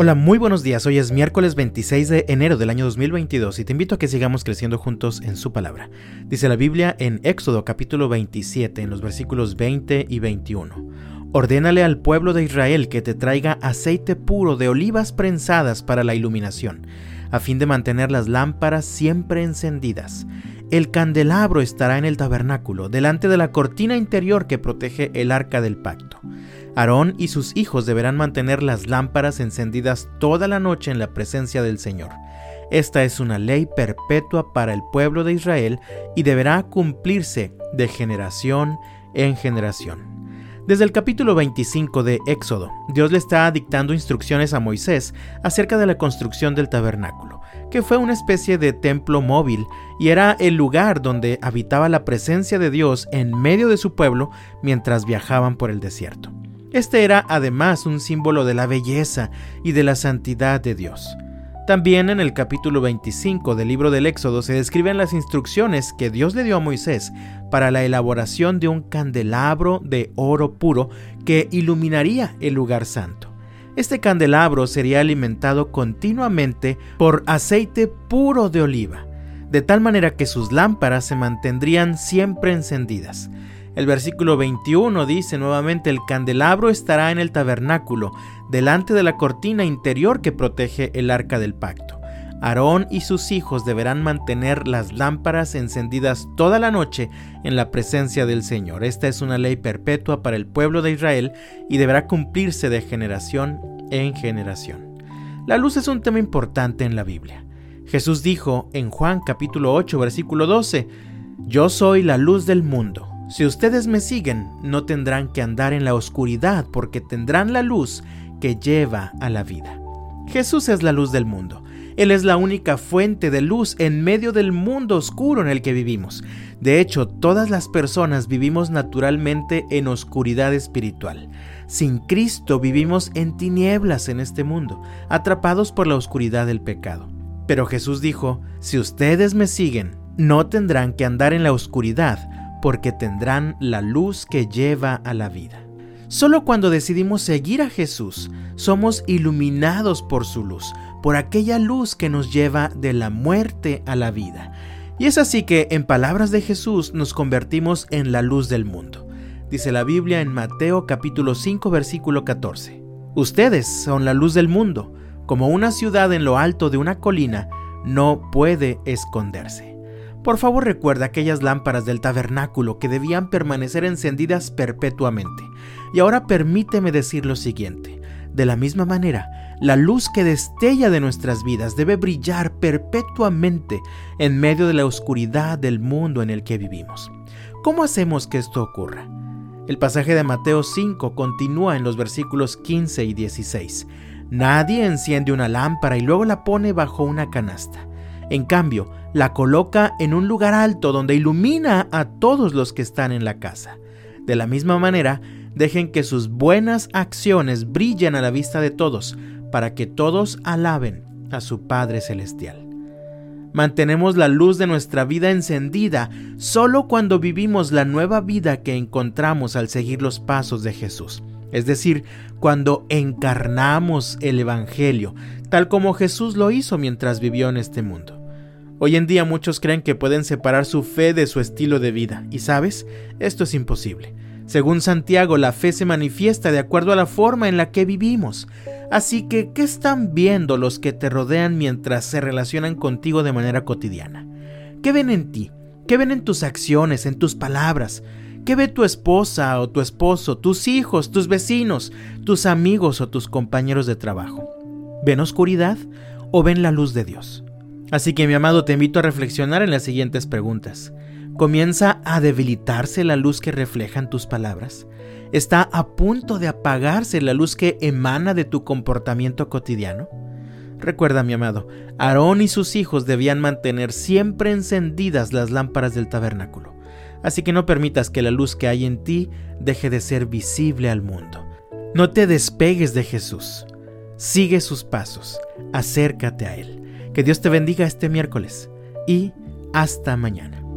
Hola, muy buenos días. Hoy es miércoles 26 de enero del año 2022 y te invito a que sigamos creciendo juntos en su palabra. Dice la Biblia en Éxodo capítulo 27 en los versículos 20 y 21. Ordénale al pueblo de Israel que te traiga aceite puro de olivas prensadas para la iluminación, a fin de mantener las lámparas siempre encendidas. El candelabro estará en el tabernáculo, delante de la cortina interior que protege el arca del pacto. Aarón y sus hijos deberán mantener las lámparas encendidas toda la noche en la presencia del Señor. Esta es una ley perpetua para el pueblo de Israel y deberá cumplirse de generación en generación. Desde el capítulo 25 de Éxodo, Dios le está dictando instrucciones a Moisés acerca de la construcción del tabernáculo, que fue una especie de templo móvil y era el lugar donde habitaba la presencia de Dios en medio de su pueblo mientras viajaban por el desierto. Este era además un símbolo de la belleza y de la santidad de Dios. También en el capítulo 25 del libro del Éxodo se describen las instrucciones que Dios le dio a Moisés para la elaboración de un candelabro de oro puro que iluminaría el lugar santo. Este candelabro sería alimentado continuamente por aceite puro de oliva, de tal manera que sus lámparas se mantendrían siempre encendidas. El versículo 21 dice nuevamente, el candelabro estará en el tabernáculo, delante de la cortina interior que protege el arca del pacto. Aarón y sus hijos deberán mantener las lámparas encendidas toda la noche en la presencia del Señor. Esta es una ley perpetua para el pueblo de Israel y deberá cumplirse de generación en generación. La luz es un tema importante en la Biblia. Jesús dijo en Juan capítulo 8 versículo 12, Yo soy la luz del mundo. Si ustedes me siguen, no tendrán que andar en la oscuridad porque tendrán la luz que lleva a la vida. Jesús es la luz del mundo. Él es la única fuente de luz en medio del mundo oscuro en el que vivimos. De hecho, todas las personas vivimos naturalmente en oscuridad espiritual. Sin Cristo vivimos en tinieblas en este mundo, atrapados por la oscuridad del pecado. Pero Jesús dijo, si ustedes me siguen, no tendrán que andar en la oscuridad, porque tendrán la luz que lleva a la vida. Solo cuando decidimos seguir a Jesús, somos iluminados por su luz, por aquella luz que nos lleva de la muerte a la vida. Y es así que, en palabras de Jesús, nos convertimos en la luz del mundo. Dice la Biblia en Mateo capítulo 5 versículo 14. Ustedes son la luz del mundo, como una ciudad en lo alto de una colina, no puede esconderse. Por favor recuerda aquellas lámparas del tabernáculo que debían permanecer encendidas perpetuamente. Y ahora permíteme decir lo siguiente. De la misma manera, la luz que destella de nuestras vidas debe brillar perpetuamente en medio de la oscuridad del mundo en el que vivimos. ¿Cómo hacemos que esto ocurra? El pasaje de Mateo 5 continúa en los versículos 15 y 16. Nadie enciende una lámpara y luego la pone bajo una canasta. En cambio, la coloca en un lugar alto donde ilumina a todos los que están en la casa. De la misma manera, dejen que sus buenas acciones brillen a la vista de todos, para que todos alaben a su Padre Celestial. Mantenemos la luz de nuestra vida encendida solo cuando vivimos la nueva vida que encontramos al seguir los pasos de Jesús. Es decir, cuando encarnamos el Evangelio, tal como Jesús lo hizo mientras vivió en este mundo. Hoy en día muchos creen que pueden separar su fe de su estilo de vida, y sabes, esto es imposible. Según Santiago, la fe se manifiesta de acuerdo a la forma en la que vivimos. Así que, ¿qué están viendo los que te rodean mientras se relacionan contigo de manera cotidiana? ¿Qué ven en ti? ¿Qué ven en tus acciones, en tus palabras? ¿Qué ve tu esposa o tu esposo, tus hijos, tus vecinos, tus amigos o tus compañeros de trabajo? ¿Ven oscuridad o ven la luz de Dios? Así que mi amado te invito a reflexionar en las siguientes preguntas. ¿Comienza a debilitarse la luz que reflejan tus palabras? ¿Está a punto de apagarse la luz que emana de tu comportamiento cotidiano? Recuerda, mi amado, Aarón y sus hijos debían mantener siempre encendidas las lámparas del tabernáculo. Así que no permitas que la luz que hay en ti deje de ser visible al mundo. No te despegues de Jesús. Sigue sus pasos. Acércate a Él. Que Dios te bendiga este miércoles y hasta mañana.